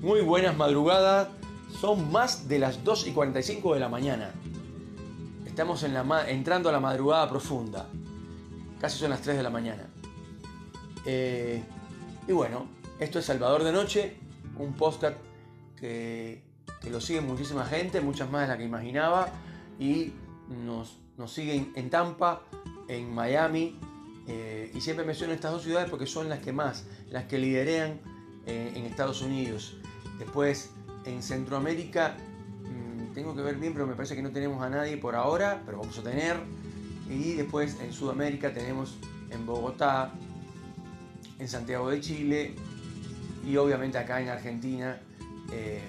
Muy buenas madrugadas. Son más de las 2 y 45 de la mañana. Estamos en la entrando a la madrugada profunda. Casi son las 3 de la mañana. Eh, y bueno, esto es Salvador de Noche, un podcast que, lo sigue muchísima gente, muchas más de las que imaginaba. Y nos, nos siguen en Tampa, en Miami. Eh, y siempre menciono estas dos ciudades porque son las que más, las que liderean eh, en Estados Unidos. Después en Centroamérica, mm, tengo que ver bien, pero me parece que no tenemos a nadie por ahora, pero vamos a tener. Y después en Sudamérica tenemos en Bogotá, en Santiago de Chile y obviamente acá en Argentina, eh,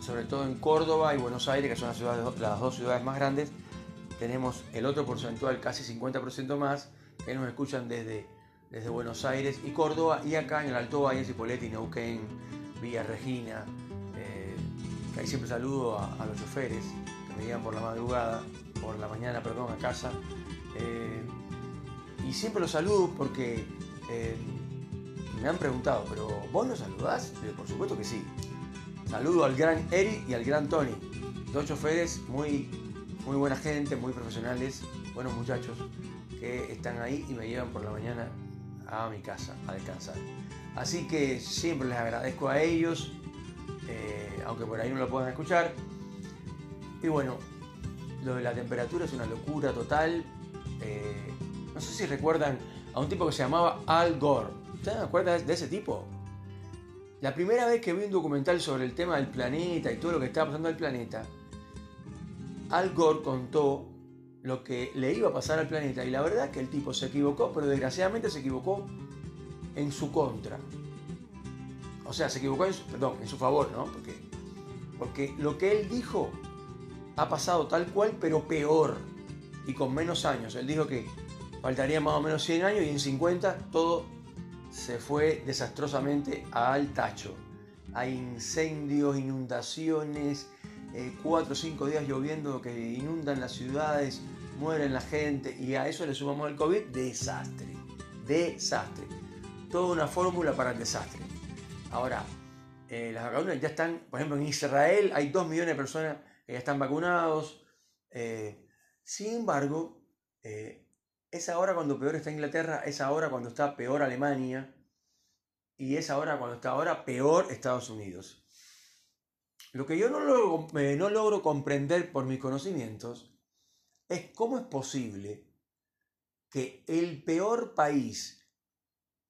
sobre todo en Córdoba y Buenos Aires, que son las, dos ciudades más grandes, tenemos el otro porcentual, casi 50% más, que nos escuchan desde, desde Buenos Aires y Córdoba, y acá en el Alto Valle, Cipolletti, Neuquén, Villa Regina, eh, que ahí siempre saludo a, los choferes que me llegan por la madrugada, por la mañana, perdón, a casa. Eh, y siempre los saludo porque eh, me han preguntado, ¿pero vos los saludás? por supuesto que sí. Saludo al gran Eri y al gran Tony, dos choferes muy, muy buena gente, muy profesionales, buenos muchachos que están ahí y me llevan por la mañana a mi casa a descansar. Así que siempre les agradezco a ellos, eh, aunque por ahí no lo puedan escuchar. Y bueno, lo de la temperatura es una locura total. Eh, no sé si recuerdan a un tipo que se llamaba Al Gore. ¿Ustedes se acuerdan de ese tipo? La primera vez que vi un documental sobre el tema del planeta y todo lo que estaba pasando al planeta, Al Gore contó lo que le iba a pasar al planeta y la verdad es que el tipo se equivocó, pero desgraciadamente se equivocó en su contra. O sea, se equivocó en su, perdón, en su favor, ¿no? Porque, porque lo que él dijo ha pasado tal cual, pero peor y con menos años. Él dijo que faltaría más o menos 100 años y en 50 todo se fue desastrosamente al tacho. Hay incendios, inundaciones, eh, cuatro o cinco días lloviendo que inundan las ciudades, mueren la gente y a eso le sumamos el COVID, desastre, desastre toda una fórmula para el desastre. Ahora, eh, las vacunas ya están, por ejemplo, en Israel hay 2 millones de personas que ya están vacunados. Eh, sin embargo, eh, es ahora cuando peor está Inglaterra, es ahora cuando está peor Alemania y es ahora cuando está ahora peor Estados Unidos. Lo que yo no logro, no logro comprender por mis conocimientos es cómo es posible que el peor país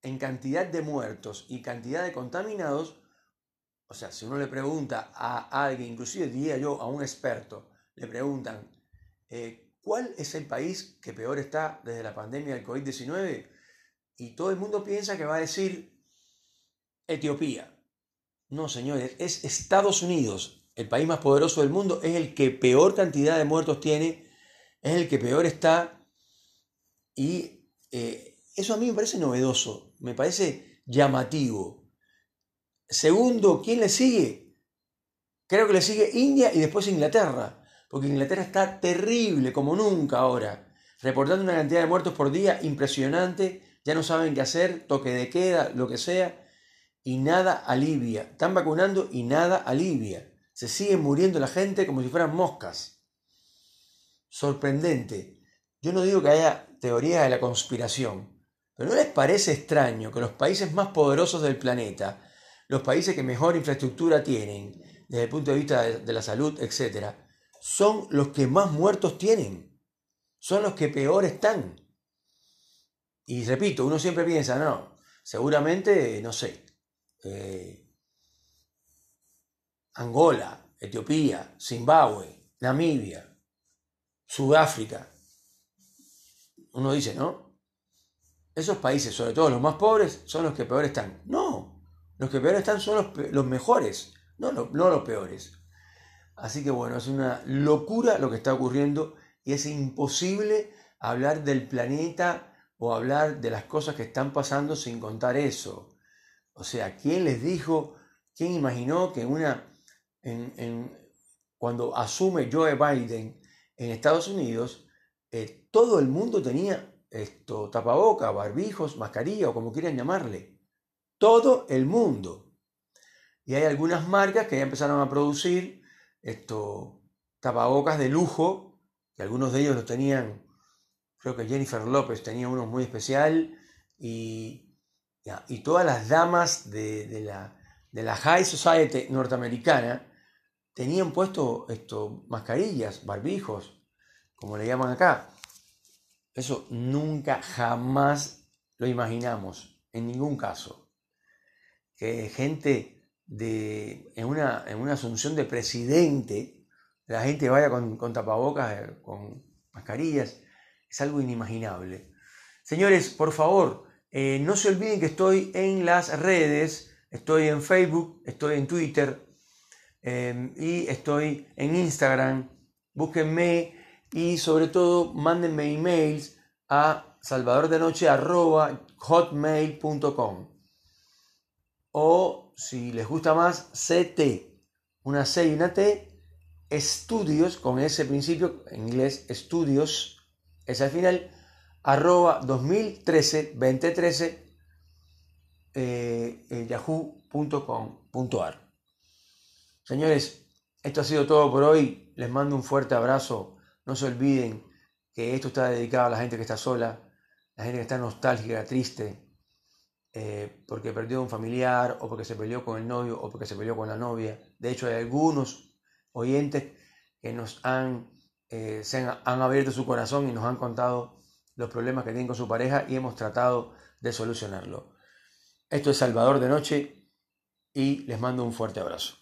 en cantidad de muertos y cantidad de contaminados, o sea, si uno le pregunta a alguien, inclusive diría yo a un experto, le preguntan, eh, ¿cuál es el país que peor está desde la pandemia del COVID-19? Y todo el mundo piensa que va a decir Etiopía. No, señores, es Estados Unidos, el país más poderoso del mundo, es el que peor cantidad de muertos tiene, es el que peor está y eh, eso a mí me parece novedoso, me parece llamativo. Segundo, ¿quién le sigue? Creo que le sigue India y después Inglaterra, porque Inglaterra está terrible como nunca ahora, reportando una cantidad de muertos por día impresionante, ya no saben qué hacer, toque de queda, lo que sea, y nada alivia. Están vacunando y nada alivia. Se sigue muriendo la gente como si fueran moscas. Sorprendente. Yo no digo que haya teoría de la conspiración, pero ¿no les parece extraño que los países más poderosos del planeta, los países que mejor infraestructura tienen, desde el punto de vista de, la salud, etc., son los que más muertos tienen? Son los que peor están. Y repito, uno siempre piensa, no, seguramente, no sé, eh, Angola, Etiopía, Zimbabue, Namibia, Sudáfrica. Uno dice, ¿no? Esos países, sobre todo los más pobres, son los que peor están. No, los que peor están son los, mejores, no, no, los peores. Así que bueno, es una locura lo que está ocurriendo y es imposible hablar del planeta o hablar de las cosas que están pasando sin contar eso. O sea, ¿quién les dijo, quién imaginó que una, cuando asume Joe Biden en Estados Unidos, eh, todo el mundo tenía esto, tapaboca, barbijos, mascarilla o como quieran llamarle. Todo el mundo. Y hay algunas marcas que ya empezaron a producir esto, tapabocas de lujo, que algunos de ellos lo tenían, creo que Jennifer López tenía uno muy especial, y, y todas las damas de, la, de la High Society norteamericana tenían puesto esto, mascarillas, barbijos, como le llaman acá. Eso nunca, jamás lo imaginamos, en ningún caso. Que gente de, en, una, en una asunción de presidente, la gente vaya con, tapabocas, eh, con mascarillas, es algo inimaginable. Señores, por favor, eh, no se olviden que estoy en las redes, estoy en Facebook, estoy en Twitter eh, y estoy en Instagram. Búsquenme y sobre todo mándenme emails a salvadordenoche.hotmail.com o si les gusta más, CT, una C y una T, estudios con ese principio, en inglés estudios, es al final, arroba 2013, 2013, eh, eh, yahoo.com.ar. Señores, esto ha sido todo por hoy. Les mando un fuerte abrazo. No se olviden que esto está dedicado a la gente que está sola, la gente que está nostálgica, triste, eh, porque perdió un familiar o porque se peleó con el novio o porque se peleó con la novia. De hecho, hay algunos oyentes que nos han, eh, se han, han abierto su corazón y nos han contado los problemas que tienen con su pareja y hemos tratado de solucionarlo. Esto es Salvador de Noche y les mando un fuerte abrazo.